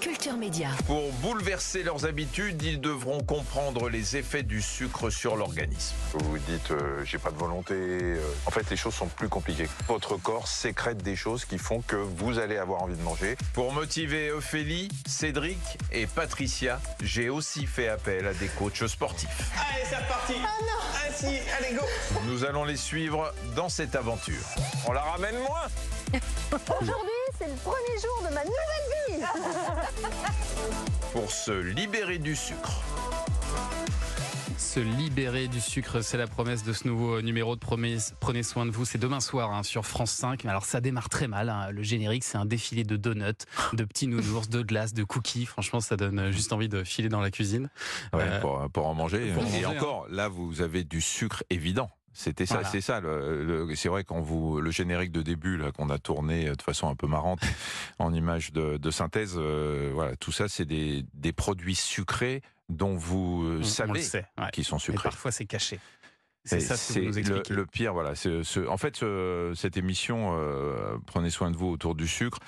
Culture Média. Pour bouleverser leurs habitudes, ils devront comprendre les effets du sucre sur l'organisme. Vous vous dites, euh, j'ai pas de volonté. euh, En fait, les choses sont plus compliquées. Votre corps sécrète des choses qui font que vous allez avoir envie de manger. Pour motiver Ophélie, Cédric et Patricia, j'ai aussi fait appel à des coachs sportifs. Allez, c'est reparti. Ah non. Ah si, allez, go. Nous allons les suivre dans cette aventure. On la ramène moins Aujourd'hui, c'est le premier jour de ma nouvelle vie. Pour se libérer du sucre. Se libérer du sucre, c'est la promesse de ce nouveau numéro de Prenez, Prenez soin de vous. C'est demain soir hein, sur France 5. Mais alors ça démarre très mal. hein. Le générique, c'est un défilé de donuts, de petits nounours, de glaces, de cookies. Franchement, ça donne juste envie de filer dans la cuisine. Ouais, Euh, pour, pour en manger. pour et manger, hein. encore, là, vous avez du sucre évident. C'était ça, Voilà. c'est ça. le- le- c'est vrai quand vous le générique de début là qu'on a tourné euh, de façon un peu marrante en image de, de synthèse, euh, voilà, tout ça, c'est des, des produits sucrés dont vous euh, on, savez ouais. qu'ils sont sucrés. parfois, c'est caché. C'est Et ça ce que vous nous le, expliquez. le pire, voilà. ce- en fait, ce- cette émission, euh, prenez soin de vous autour du sucre.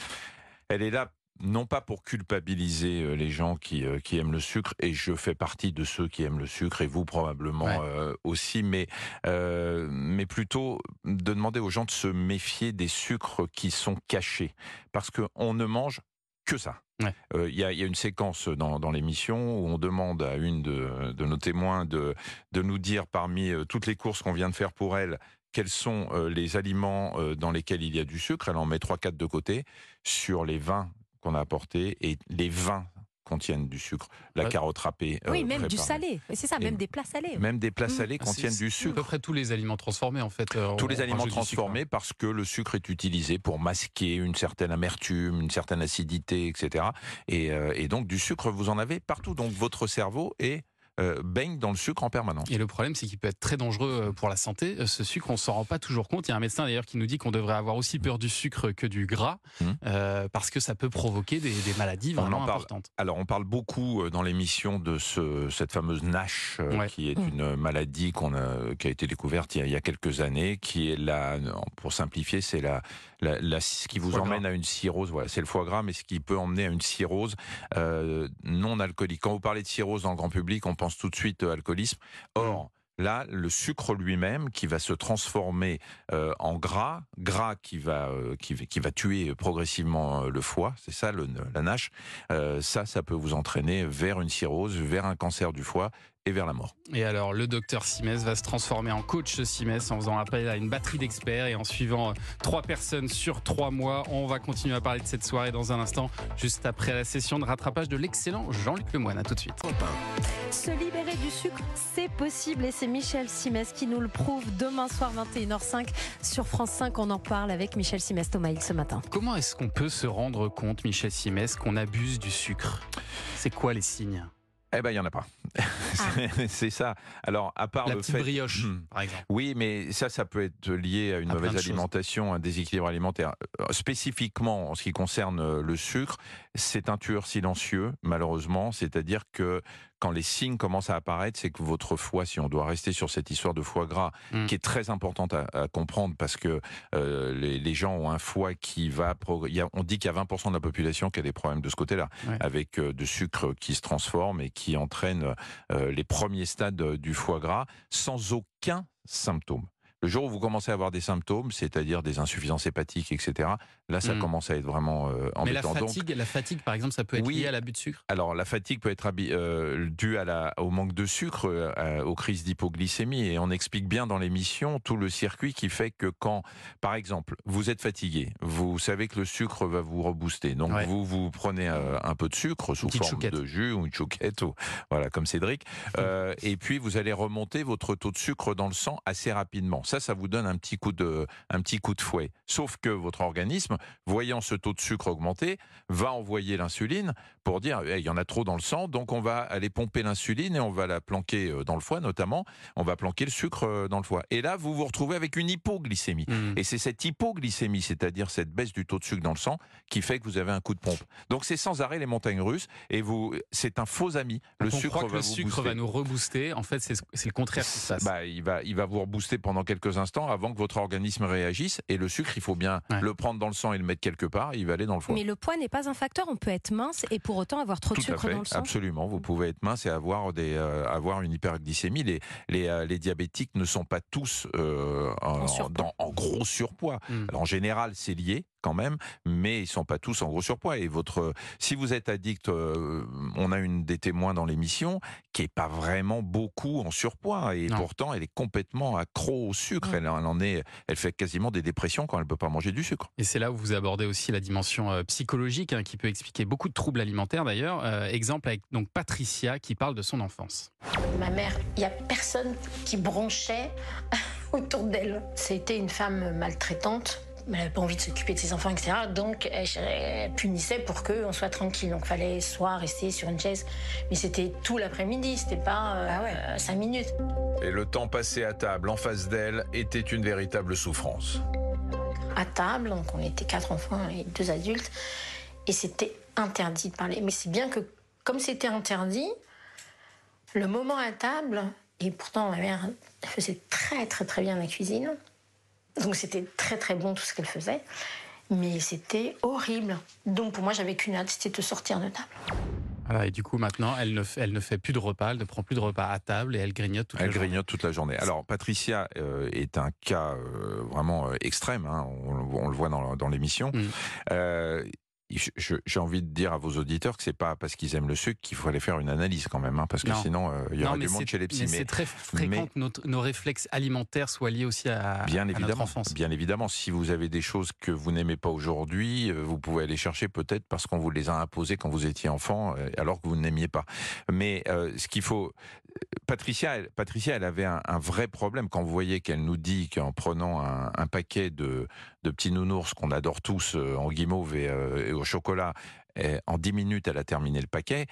Elle est là non pas pour culpabiliser euh, les gens qui, euh, qui aiment le sucre, et je fais partie de ceux qui aiment le sucre, et vous probablement Ouais. euh, aussi, mais, euh, mais plutôt de demander aux gens de se méfier des sucres qui sont cachés, parce qu'on ne mange que ça. Ouais. Euh, Il y, a, il y a une séquence dans, dans l'émission où on demande à une de, de nos témoins de, de nous dire parmi toutes les courses qu'on vient de faire pour elle, quels sont les aliments dans lesquels il y a du sucre. Elle en met 3-4 de côté sur les vins qu'on a apportés et les vins contiennent du sucre. La Ouais. carotte râpée. euh, Oui, même du salé. C'est ça, Et même des plats salés. Même des plats Mm. salés Ah, contiennent du c'est À peu sucre. près tous les aliments transformés, en fait. euh, Tous les aliments sucre, transformés parce que le sucre est utilisé pour masquer une certaine amertume, une certaine acidité, etc. Et, euh, et donc du sucre, vous en avez partout. Donc votre cerveau est, euh, baigne dans le sucre en permanence. Et le problème, c'est qu'il peut être très dangereux euh, pour la santé. Euh, Ce sucre, on s'en rend pas toujours compte. Il y a un médecin d'ailleurs qui nous dit qu'on devrait avoir aussi peur du sucre que du gras, Mhm. euh, parce que ça peut provoquer des, des maladies vraiment parle. importantes. Alors, on parle beaucoup dans l'émission de ce, cette fameuse NASH, Ouais. qui est une maladie qu'on a, qui a été découverte il y a, il y a quelques années, qui est la, pour simplifier, c'est la, la, la- ce qui vous Foie emmène gras. à une cirrhose. Voilà, c'est le foie gras, mais ce qui peut emmener à une cirrhose euh, non alcoolique. Quand vous parlez de cirrhose dans le grand public, on pense tout de suite euh, alcoolisme. Or, Là, le sucre lui-même, qui va se transformer euh, en gras, gras qui va, euh, qui, va- qui va tuer progressivement le foie, c'est ça le, la NASH, ça, ça peut vous entraîner vers une cirrhose, vers un cancer du foie et vers la mort. Et alors, le docteur Simès va se transformer en coach Simès en faisant appel à une batterie d'experts et en suivant euh, trois personnes sur trois mois. On va continuer à parler de cette soirée dans un instant, juste après la session de rattrapage de l'excellent Jean-Luc Lemoyne. À tout de suite. Se libérer du sucre, c'est possible et c'est Michel Simès qui nous le prouve demain soir 21h05 sur France 5. On en parle avec Michel Simès Thomaïl ce matin. Comment est-ce qu'on peut se rendre compte, Michel Simès, qu'on abuse du sucre? C'est quoi les signes? Eh ben, il y en a pas. C'est- c'est ça. Alors, à part La le petite fait, brioche, Hmm. par exemple. Oui, mais ça, ça peut être lié à une À mauvaise de choses. alimentation, un déséquilibre alimentaire. Euh, Spécifiquement, en ce qui concerne euh, le sucre, c'est un tueur silencieux, malheureusement. C'est-à-dire que quand les signes commencent à apparaître, c'est que votre foie, si on doit rester sur cette histoire de foie gras, Mm. qui est très importante à, à comprendre parce que euh, les, les gens ont un foie qui va... progr- il y a- on dit qu'il y a 20% de la population qui a des problèmes de ce côté-là, Ouais. avec euh, de sucre qui se transforme et qui entraîne euh, les premiers stades euh, du foie gras sans aucun symptôme. Le jour où vous commencez à avoir des symptômes, c'est-à-dire des insuffisances hépatiques, etc., là, ça Mm. commence à être vraiment euh, Mais la embêtant. Donc, fatigue, la fatigue, par exemple, ça peut être Oui. lié à l'abus de sucre? Alors, la fatigue peut être euh, due à la, au manque de sucre, euh, aux crises d'hypoglycémie. Et on explique bien dans l'émission tout le circuit qui fait que quand, par exemple, vous êtes fatigué, vous savez que le sucre va vous rebooster. Donc, Ouais. vous, vous prenez euh, un peu de sucre sous forme chouquette. de jus ou une chouquette, ou, voilà, comme Cédric. Et puis, vous allez remonter votre taux de sucre dans le sang assez rapidement. Ça, ça vous donne un petit coup de, un petit coup de fouet. Sauf que votre organisme, voyant ce taux de sucre augmenter, va envoyer l'insuline pour dire Eh, il y en a trop dans le sang, donc on va aller pomper l'insuline et on va la planquer euh, dans le foie notamment. On va planquer le sucre euh, dans le foie. Et là, vous vous retrouvez avec une hypoglycémie. Hmm. Et c'est cette hypoglycémie, c'est-à-dire cette baisse du taux de sucre dans le sang, qui fait que vous avez un coup de pompe. Donc c'est sans arrêt les montagnes russes et vous, c'est un faux ami. Le on sucre croit que va le vous sucre booster. va nous rebooster. En fait, c'est c'est le contraire qui se passe. Bah, il va, il va vous rebooster pendant quelques quelques instants avant que votre organisme réagisse. Et le sucre, il faut bien Ouais. le prendre dans le sang et le mettre quelque part. Il va aller dans le foie. Mais le poids n'est pas un facteur. On peut être mince et pour autant avoir trop de Tout à sucre fait, dans le sang. absolument. Vous pouvez être mince et avoir des, euh, avoir une hyperglycémie. Les, les, euh, les diabétiques ne sont pas tous euh, en, En surpoids. dans- en gros surpoids. Mm. Alors, en général, c'est lié quand même, mais ils sont pas tous en gros surpoids. Et votre, si vous êtes addict, euh, on a une des témoins dans l'émission qui est pas vraiment beaucoup en surpoids et Non. pourtant elle est complètement accro au sucre. Mm. Elle, elle en est, elle fait quasiment des dépressions quand elle peut pas manger du sucre. Et c'est là où vous abordez aussi la dimension euh, psychologique hein, qui peut expliquer beaucoup de troubles alimentaires d'ailleurs. Euh, exemple avec donc Patricia qui parle de son enfance. Ma mère, il n'y a personne qui bronchait autour d'elle. C'était une femme maltraitante. Elle n'avait pas envie de s'occuper de ses enfants, etc. Donc, elle, elle punissait pour qu'on soit tranquille. Donc, il fallait soit rester sur une chaise. Mais c'était tout l'après-midi, c'était pas euh, euh, cinq minutes. Et le temps passé à table en face d'elle était une véritable souffrance. À table, donc on était quatre enfants et deux adultes. Et c'était interdit de parler. Mais c'est bien que, comme c'était interdit, le moment à table, et pourtant ma mère faisait très très très bien la cuisine, donc c'était très très bon tout ce qu'elle faisait, mais c'était horrible. Donc pour moi j'avais qu'une hâte, c'était de sortir de table. Voilà, et du coup maintenant elle ne, fait, elle ne fait plus de repas, elle ne prend plus de repas à table et elle grignote toute Elle la journée. grignote toute la journée. Alors, Patricia euh, est un cas euh, vraiment euh, extrême. hein, on, on le voit dans, dans l'émission. Mm. J'ai envie de dire à vos auditeurs que c'est pas parce qu'ils aiment le sucre qu'il faut aller faire une analyse quand même, hein, parce que Non. sinon euh, il y Non, aura mais du monde chez les psy. Mais c'est très fréquent que notre- nos réflexes alimentaires soient liés aussi à, Bien à notre évidemment, enfance. bien évidemment. Si vous avez des choses que vous n'aimez pas aujourd'hui, euh, vous pouvez aller chercher peut-être parce qu'on vous les a imposées quand vous étiez enfant, euh, alors que vous n'aimiez pas. Mais euh, ce qu'il faut, Patricia, elle, Patricia, elle avait un, un vrai problème quand vous voyez qu'elle nous dit qu'en prenant un, un paquet de, de petits nounours qu'on adore tous euh, en guimauve et, euh, et au chocolat. En 10 minutes, elle a terminé le paquet.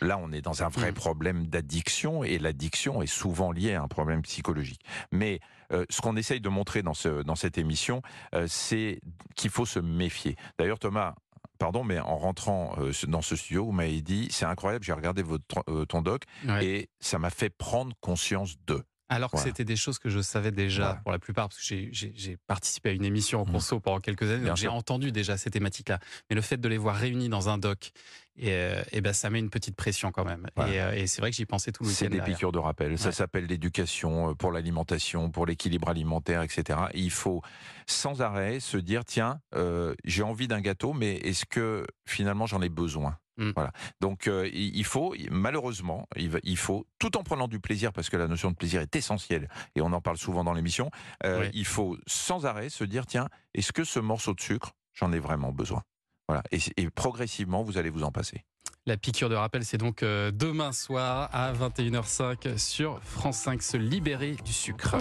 Là, on est dans un vrai Mm. problème d'addiction et l'addiction est souvent liée à un problème psychologique. Mais euh, ce qu'on essaye de montrer dans, ce, dans cette émission, euh, c'est qu'il faut se méfier. D'ailleurs, Thomas, pardon, mais en rentrant euh, dans ce studio, vous m'avez dit, c'est incroyable, j'ai regardé votre, ton doc Ouais. et ça m'a fait prendre conscience de. Alors que Voilà. c'était des choses que je savais déjà pour la plupart, parce que j'ai- participé à une émission en Mhm. conso pendant quelques années, donc j'ai entendu déjà ces thématiques-là. Mais le fait de les voir réunis dans un doc, et, euh, et ben ça met une petite pression quand même. Et, euh, et c'est vrai que j'y pensais tout le C'est week-end. des derrière. piqûres de rappel. Ça s'appelle l'éducation euh, pour l'alimentation, pour l'équilibre alimentaire, etc. Et il faut sans arrêt se dire tiens, euh, j'ai envie d'un gâteau, mais est-ce que finalement j'en ai besoin? Mm. Voilà. Donc euh, il faut malheureusement, il, faut tout en prenant du plaisir parce que la notion de plaisir est essentielle et on en parle souvent dans l'émission. euh, Oui. Il faut sans arrêt se dire tiens, est-ce que ce morceau de sucre j'en ai vraiment besoin? Voilà. Et, et progressivement vous allez vous en passer. La piqûre de rappel, c'est donc euh, demain soir à 21h05 sur France 5, se libérer du sucre.